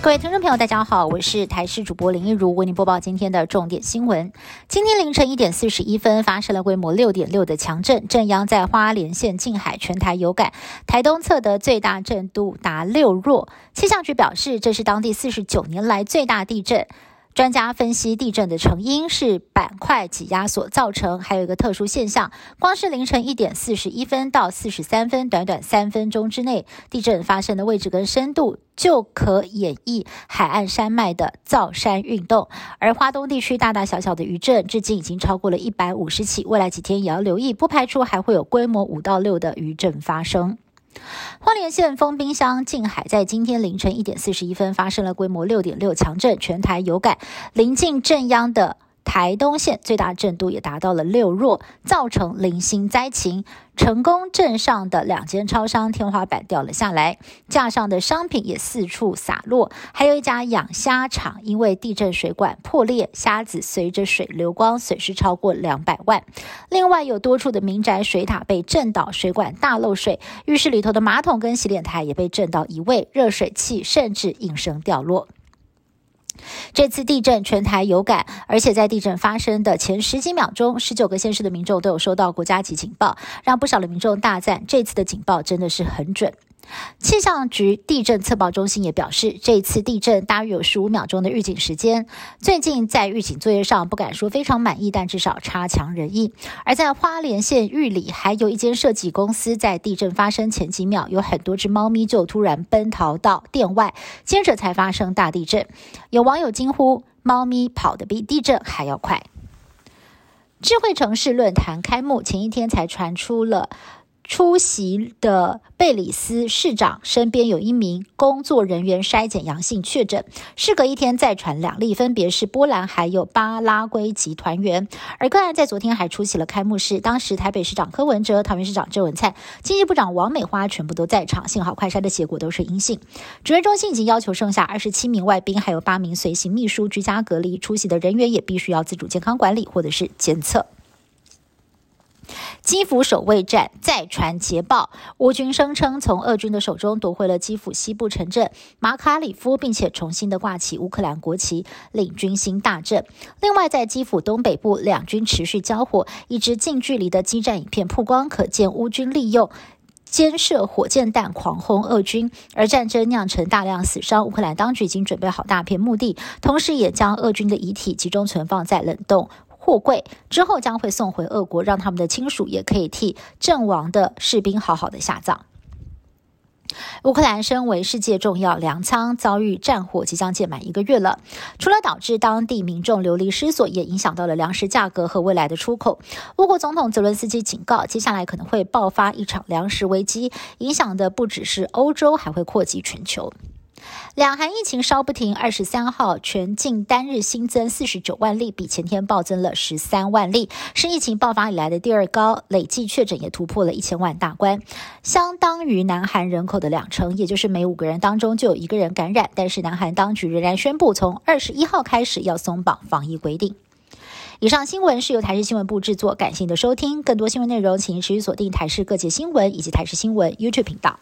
各位听众朋友，大家好，我是台视主播林一如，为您播报今天的重点新闻。今天凌晨一点四十一分，发生了规模六点六的强震，震央在花莲县近海，全台有感。台东侧的最大震度达六弱，气象局表示，这是当地四十九年来最大地震。专家分析，地震的成因是板块挤压所造成，还有一个特殊现象。光是凌晨一点四十一分到四十三分，短短三分钟之内，地震发生的位置跟深度就可演绎海岸山脉的造山运动。而华东地区大大小小的余震，至今已经超过了一百五十起，未来几天也要留意，不排除还会有规模五到六的余震发生。花莲县丰滨乡近海在今天凌晨一点四十一分发生了规模六点六强震，全台有感。临近震央的台东县最大震度也达到了六弱，造成零星灾情。成功镇上的两间超商天花板掉了下来，架上的商品也四处洒落。还有一家养虾场因为地震水管破裂，虾子随着水流光，损失超过两百万。另外有多处的民宅水塔被震倒，水管大漏水，浴室里头的马桶跟洗脸台也被震到移位，热水器甚至应声掉落。这次地震全台有感，而且在地震发生的前十几秒钟，十九个县市的民众都有收到国家级警报，让不少的民众大赞这次的警报真的是很准。气象局地震测报中心也表示，这次地震大约有十五秒钟的预警时间。最近在预警作业上不敢说非常满意，但至少差强人意。而在花莲县玉里，还有一间设计公司在地震发生前几秒，有很多只猫咪就突然奔逃到店外，接着才发生大地震。有网友惊呼：“猫咪跑得比地震还要快！”智慧城市论坛开幕前一天才传出了。出席的贝里斯市长身边有一名工作人员筛检阳性确诊，事隔一天再传两例，分别是波兰还有巴拉圭籍团员。而个案在昨天还出席了开幕式，当时台北市长柯文哲、桃园市长郑文灿、经济部长王美花全部都在场，幸好快筛的结果都是阴性。指挥中心已经要求剩下二十七名外宾还有八名随行秘书居家隔离，出席的人员也必须要自主健康管理或者是检测。基辅守卫战再传捷报，乌军声称从俄军的手中夺回了基辅西部城镇马卡里夫，并且重新的挂起乌克兰国旗，领军心大振。另外，在基辅东北部，两军持续交火，一支近距离的激战影片曝光，可见乌军利用尖射火箭弹狂轰俄军，而战争酿成大量死伤。乌克兰当局已经准备好大片墓地，同时也将俄军的遗体集中存放在冷冻。货柜之后将会送回俄国，让他们的亲属也可以替阵亡的士兵好好的下葬。乌克兰身为世界重要粮仓，遭遇战火，即将届满一个月了。除了导致当地民众流离失所，也影响到了粮食价格和未来的出口。乌国总统泽伦斯基警告，接下来可能会爆发一场粮食危机，影响的不只是欧洲，还会扩及全球。两韩疫情稍不停，二十三号全境单日新增四十九万例，比前天暴增了十三万例，是疫情爆发以来的第二高，累计确诊也突破了一千万大关，相当于南韩人口的两成，也就是每五个人当中就有一个人感染。但是南韩当局仍然宣布，从二十一号开始要松绑防疫规定。以上新闻是由台视新闻部制作，感谢您的收听。更多新闻内容，请持续锁定台视各界新闻以及台视新闻 YouTube 频道。